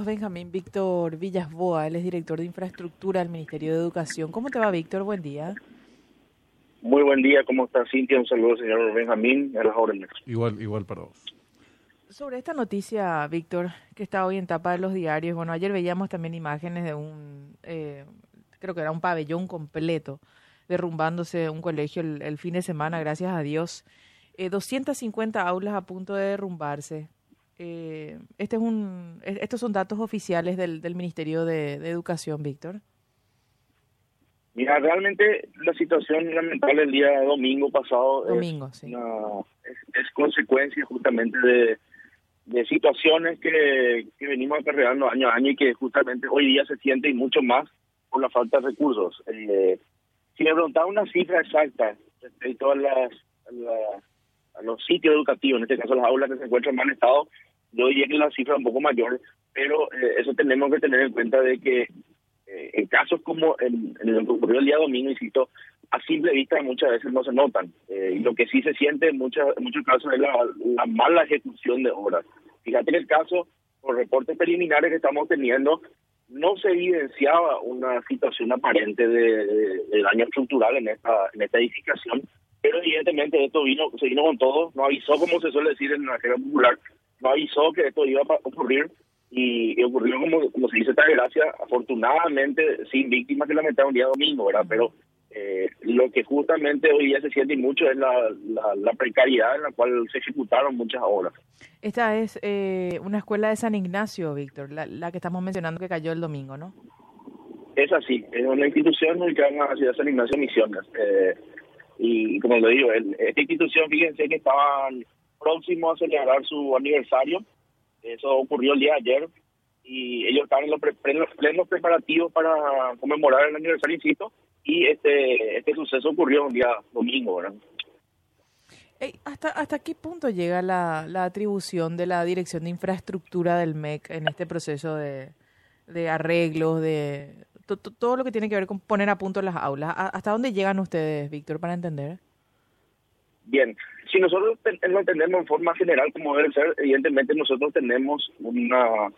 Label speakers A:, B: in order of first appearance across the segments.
A: Benjamín Víctor Villasboa, él es director de infraestructura del Ministerio de Educación. ¿Cómo te va, Víctor? Buen día.
B: Muy buen día, ¿cómo está Cintia? Un saludo, señor Benjamín, a las órdenes.
C: Igual, igual para vos.
A: Sobre esta noticia, Víctor, que está hoy en tapa de los diarios, bueno, ayer veíamos también imágenes de un, eh, creo que era un pabellón completo, derrumbándose un colegio el, fin de semana, gracias a Dios. Eh, 250 aulas a punto de derrumbarse. Eh, este es un, estos son datos oficiales del, del Ministerio de, Educación, Víctor.
B: Mira, realmente la situación lamentable el día domingo pasado
A: domingo,
B: es, es, consecuencia justamente de, de situaciones que, que venimos acarreando año a año y que justamente hoy día se siente y mucho más por la falta de recursos. Eh, si me preguntaba una cifra exacta respecto a, las, a, los sitios educativos, en este caso las aulas que se encuentran en mal estado, yo diría que la cifra un poco mayor, pero eh, eso tenemos que tener en cuenta de que eh, en casos como en, en el que ocurrió el día domingo, insisto, a simple vista muchas veces no se notan. Eh, lo que sí se siente en, muchas, muchos casos es la, la mala ejecución de obras. Fíjate en el caso, por reportes preliminares que estamos teniendo, no se evidenciaba una situación aparente de, daño estructural en esta, en esta edificación, pero evidentemente esto vino, se vino con todo, no avisó, como se suele decir en la jerga popular, no avisó que esto iba a ocurrir y, ocurrió como, como se dice esta desgracia, afortunadamente sin víctimas que lamentaron un día domingo, ¿verdad? Pero eh, lo que justamente hoy día se siente mucho es la, la, precariedad en la cual se ejecutaron muchas obras.
A: Esta es eh, una escuela de San Ignacio, Víctor, la, la que estamos mencionando que cayó el domingo, ¿no?
B: Es así, es una institución ubicada en la ciudad de San Ignacio Misiones. Eh, y como lo digo, esta institución, fíjense que estaban próximos a celebrar su aniversario. Eso ocurrió el día de ayer. Y ellos estaban en los plenos preparativos para conmemorar el aniversario, insisto. Y este, este suceso ocurrió un día domingo.
A: ¿hasta, ¿Hasta qué punto llega la, la atribución de la Dirección de Infraestructura del MEC en este proceso de, de arreglos, de todo lo que tiene que ver con poner a punto las aulas? ¿Hasta dónde llegan ustedes, Víctor, para entender?
B: Bien, si nosotros lo entendemos en forma general como debe ser, evidentemente nosotros tenemos una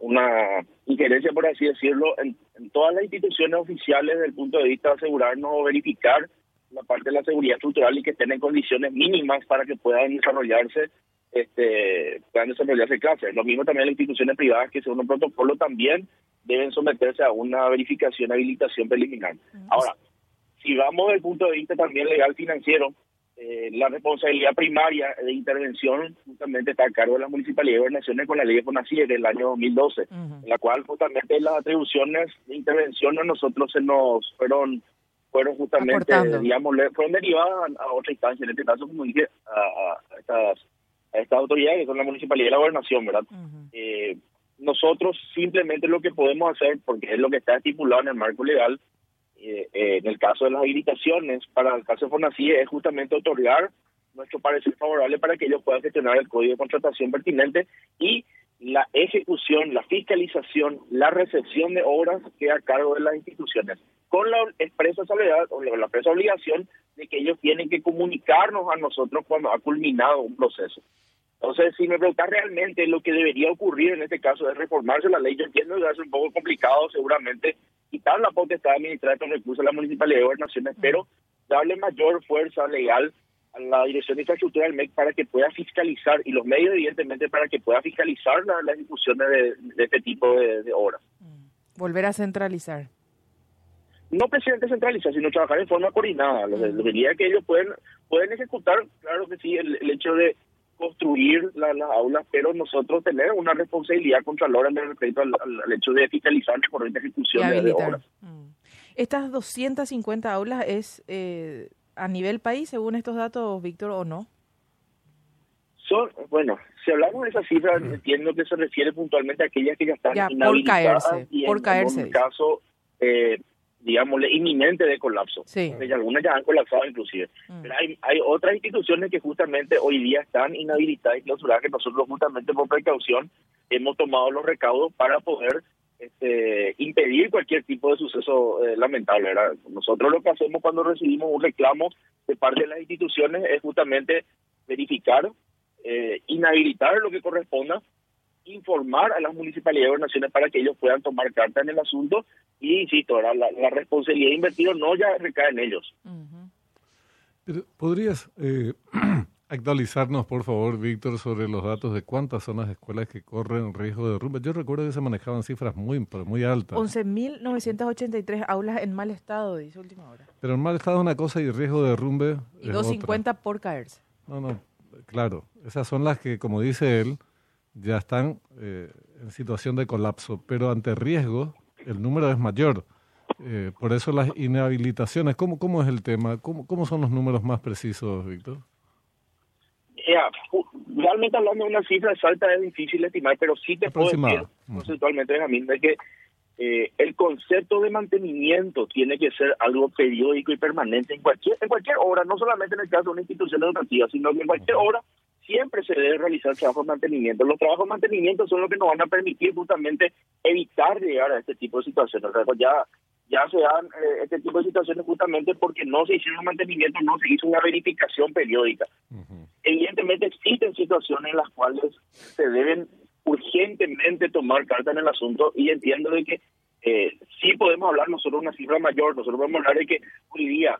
B: una injerencia, por así decirlo, en, todas las instituciones oficiales desde el punto de vista de asegurarnos o verificar la parte de la seguridad estructural y que estén en condiciones mínimas para que puedan desarrollarse este puedan desarrollarse clases. Lo mismo también las instituciones privadas que según un protocolo también deben someterse a una verificación, habilitación preliminar. Ahora, si vamos desde el punto de vista también legal financiero, eh, la responsabilidad primaria de intervención justamente está a cargo de la Municipalidad de Gobernaciones con la ley de FONACIE del año 2012, en la cual justamente las atribuciones de intervención a nosotros se nos fueron fueron justamente, digamos, fueron derivadas a, otra instancia, en este caso, como dije, a, estas, a estas autoridades que son la Municipalidad y la Gobernación, ¿verdad? eh, nosotros simplemente lo que podemos hacer, porque es lo que está estipulado en el marco legal, eh, eh, en el caso de las habilitaciones, para el caso de Fonacie, es justamente otorgar nuestro parecer favorable para que ellos puedan gestionar el código de contratación pertinente y la ejecución, la fiscalización, la recepción de obras queda a cargo de las instituciones, con la expresa salvedad o la expresa obligación de que ellos tienen que comunicarnos a nosotros cuando ha culminado un proceso. Entonces, si me preguntas realmente lo que debería ocurrir en este caso es reformarse la ley, yo entiendo que va a ser un poco complicado seguramente quitar la potestad de administrar estos recursos a la Municipalidad de Gobernaciones, pero darle mayor fuerza legal a la Dirección de Infraestructura del MEC para que pueda fiscalizar, y los medios evidentemente para que pueda fiscalizar las la ejecuciones de, este tipo de, obras.
A: Mm. Volver a centralizar.
B: No presidente centralizar, sino trabajar en forma coordinada. Lo, que diría que ellos pueden pueden ejecutar, claro que sí, el hecho de construir las aulas, pero nosotros tenemos una responsabilidad contralora en respecto al, al, hecho de fiscalizar la correcta ejecución de, obras. Mm.
A: ¿Estas 250 aulas es eh, a nivel país, según estos datos, Víctor, o no?
B: Son, bueno, si hablamos de esas cifras, entiendo que se refiere puntualmente a aquellas que ya están
A: ya, por caerse, por caerse.
B: En caso, eh, digámosle, inminente de colapso. Sí. algunas ya han colapsado inclusive. Mm. Pero hay, hay otras instituciones que justamente hoy día están inhabilitadas y clausuradas que nosotros justamente por precaución hemos tomado los recaudos para poder este, impedir cualquier tipo de suceso eh, lamentable. Nosotros lo que hacemos cuando recibimos un reclamo de parte de las instituciones es justamente verificar, eh, inhabilitar lo que corresponda informar a las municipalidades y gobernaciones para que ellos puedan tomar carta en el asunto y, insisto, la, la, responsabilidad de invertir no ya recae en ellos.
C: ¿Podrías eh, actualizarnos, por favor, Víctor, sobre los datos de cuántas son las escuelas que corren riesgo de derrumbe? Yo recuerdo que se manejaban cifras muy, muy altas.
A: 11.983 aulas en mal estado, dice última hora.
C: Pero en mal estado es una cosa y riesgo de derrumbe
A: Y 250 por caerse.
C: No, no, claro. Esas son las que, como dice él, ya están eh, en situación de colapso. Pero ante riesgo, el número es mayor. Eh, por eso las inhabilitaciones, ¿cómo, cómo es el tema? ¿Cómo, ¿Cómo son los números más precisos, Víctor?
B: realmente hablando de una cifra exacta es difícil estimar, pero sí te puedo decir conceptualmente, Benjamín, de que eh, el concepto de mantenimiento tiene que ser algo periódico y permanente en cualquier en cualquier obra, no solamente en el caso de una institución educativa, sino que en cualquier obra siempre se debe realizar trabajo de mantenimiento. Los trabajos de mantenimiento son los que nos van a permitir justamente evitar llegar a este tipo de situaciones. O sea, pues ya ya se dan eh, este tipo de situaciones justamente porque no se hicieron mantenimiento, no se hizo una verificación periódica. Evidentemente existen situaciones en las cuales se deben urgentemente tomar carta en el asunto y entiendo de que eh, sí podemos hablar nosotros de una cifra mayor, nosotros podemos hablar de que hoy día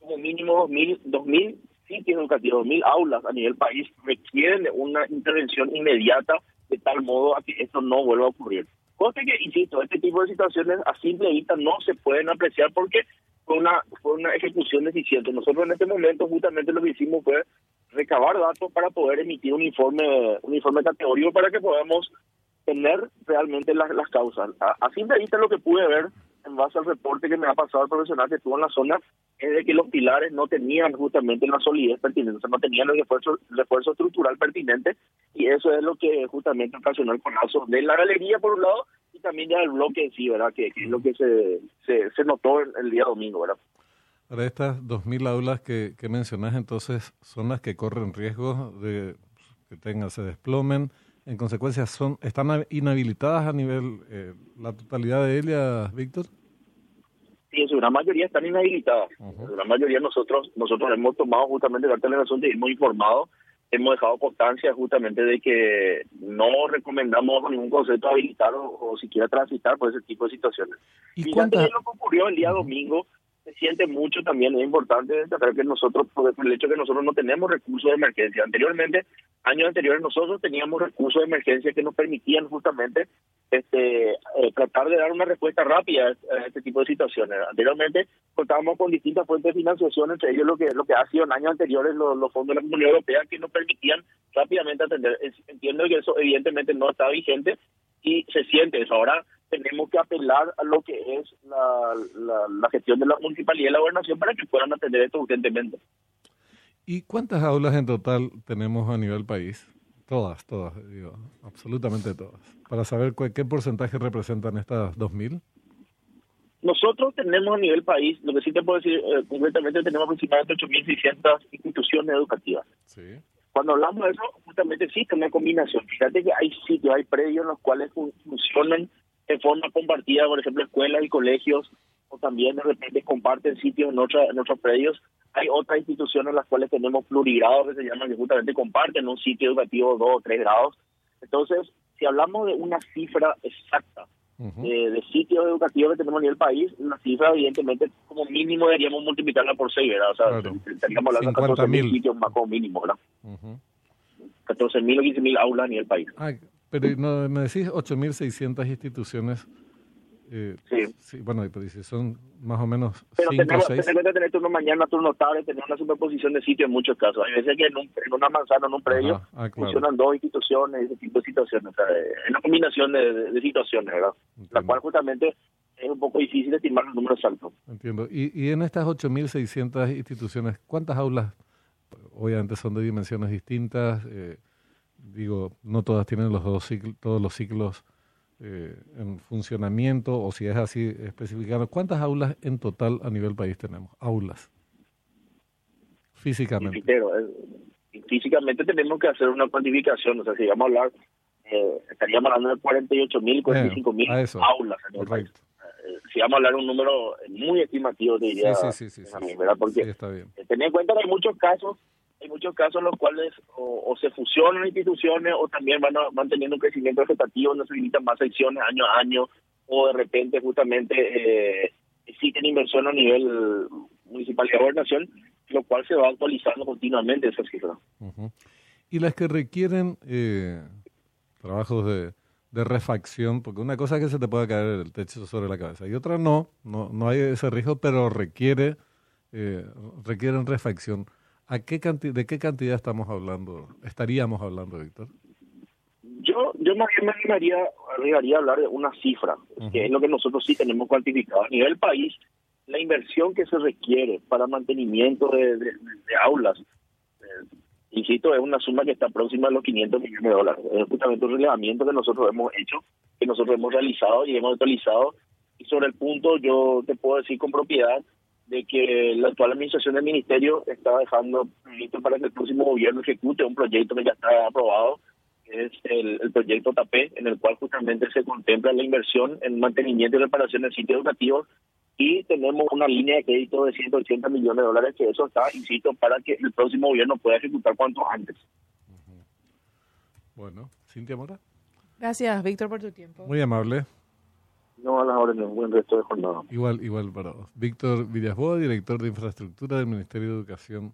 B: como mínimo 2.000, 2.000 sitios educativos, 2.000 aulas a nivel país requieren una intervención inmediata de tal modo a que esto no vuelva a ocurrir. Cosa que, insisto, este tipo de situaciones a simple vista no se pueden apreciar porque fue una, fue una ejecución deficiente. Nosotros en este momento justamente lo que hicimos fue recabar datos para poder emitir un informe un informe categórico para que podamos tener realmente las, las causas. A, a simple vista lo que pude ver en base al reporte que me ha pasado el profesional que estuvo en la zona, es de que los pilares no tenían justamente la solidez pertinente, o sea, no tenían el refuerzo, refuerzo estructural pertinente, y eso es lo que justamente ocasionó el colapso de la galería, por un lado, y también ya el bloque en sí, ¿verdad? Que, es lo que se, se, notó el, día domingo, ¿verdad?
C: Para estas 2.000 aulas que, que mencionas, entonces, son las que corren riesgo de que tengan, se desplomen, en consecuencia, son ¿están inhabilitadas a nivel, eh, la totalidad de ellas, Víctor?
B: Sí, en su gran mayoría están inhabilitadas. En su gran mayoría nosotros nosotros hemos tomado justamente la asunto y hemos informado, hemos dejado constancia justamente de que no recomendamos ningún concepto habilitar o, siquiera transitar por ese tipo de situaciones. ¿Y cuántas... lo que ocurrió el día domingo siente mucho también, es importante destacar que nosotros, por el hecho de que nosotros no tenemos recursos de emergencia. Anteriormente, años anteriores, nosotros teníamos recursos de emergencia que nos permitían justamente este eh, tratar de dar una respuesta rápida a este tipo de situaciones. Anteriormente contábamos con distintas fuentes de financiación, entre ellos lo que lo que ha sido en años anteriores los, los fondos de la Comunidad Europea que nos permitían rápidamente atender. Entiendo que eso evidentemente no está vigente y se siente eso. Ahora tenemos que apelar a lo que es la, la, gestión de la municipalidad y la gobernación para que puedan atender esto urgentemente.
C: ¿Y cuántas aulas en total tenemos a nivel país? Todas, todas, digo, absolutamente todas. Para saber qué porcentaje representan estas 2.000.
B: Nosotros tenemos a nivel país, lo que sí te puedo decir eh, concretamente, tenemos aproximadamente 8.600 instituciones educativas. Sí. Cuando hablamos de eso, justamente existe una combinación. Fíjate que hay sitios, hay predios en los cuales funcionan en forma compartida, por ejemplo, escuelas y colegios, o también de repente comparten sitios en, otra, en otros predios. Hay otras instituciones en las cuales tenemos plurigrados que se llaman que justamente comparten un sitio educativo dos o tres grados. Entonces, si hablamos de una cifra exacta eh, de sitios educativos que tenemos en el país, una cifra evidentemente como mínimo deberíamos multiplicarla por seis, ¿verdad? O sea, estaríamos hablando de 14.000 sitios más como mínimo, ¿verdad? 14.000 o 15.000 aulas a nivel país.
C: Pero no, me decís 8.600 instituciones. Eh, sí. Bueno, pero son más o menos pero 5 tenemos, 6.
B: Tenemos que tener turno mañana, turno tarde, tener una superposición de sitios en muchos casos. Hay veces que en, un, en una manzana, en un predio, ah, funcionan dos instituciones, ese tipo de situaciones. O sea, es una combinación de, situaciones, ¿verdad? La cual justamente es un poco difícil estimar los números altos.
C: Entiendo. Y, y en estas 8.600 instituciones, ¿cuántas aulas, obviamente son de dimensiones distintas, eh, digo, no todas tienen los dos ciclos, todos los ciclos eh, en funcionamiento, o si es así especificado, ¿cuántas aulas en total a nivel país tenemos? Aulas. Físicamente.
B: físicamente tenemos que hacer una cuantificación, o sea, si vamos a hablar, eh, estaríamos hablando de 48 mil, 45 mil aulas en el país. Eh, si vamos a hablar un número muy estimativo, diría, sí, sí, sí, sí, Porque
C: está bien.
B: tener en cuenta que hay muchos casos hay muchos casos en los cuales o, se fusionan instituciones o también van, van teniendo un crecimiento vegetativo, necesitan más secciones año a año o de repente justamente eh, existen inversión a nivel municipal de gobernación, lo cual se va actualizando continuamente esa cifra.
C: Y las que requieren eh, trabajos de, refacción, porque una cosa es que se te puede caer el techo sobre la cabeza y otra no, no, no hay ese riesgo, pero requiere eh, requieren refacción. ¿A qué ¿De qué cantidad estamos hablando? ¿Estaríamos hablando, Víctor?
B: Yo, yo bien me animaría, a hablar de una cifra, que es lo que nosotros sí tenemos cuantificado. A nivel país, la inversión que se requiere para mantenimiento de, de, aulas, eh, insisto, es una suma que está próxima a los 500 millones de dólares. Es justamente un relevamiento que nosotros hemos hecho, que nosotros hemos realizado y hemos actualizado. Y sobre el punto, yo te puedo decir con propiedad de que la actual administración del ministerio está dejando listo para que el próximo gobierno ejecute un proyecto que ya está aprobado, que es el, proyecto TAPE, en el cual justamente se contempla la inversión en mantenimiento y reparación del sitio educativo y tenemos una línea de crédito de 180 millones de dólares que eso está, insisto, para que el próximo gobierno pueda ejecutar cuanto antes.
C: Bueno, Cintia Mora.
A: Gracias, Víctor, por tu tiempo.
C: Muy amable.
B: No a las órdenes, un buen resto de jornada.
C: Igual, igual para vos. Víctor Villasboa, director de infraestructura del Ministerio de Educación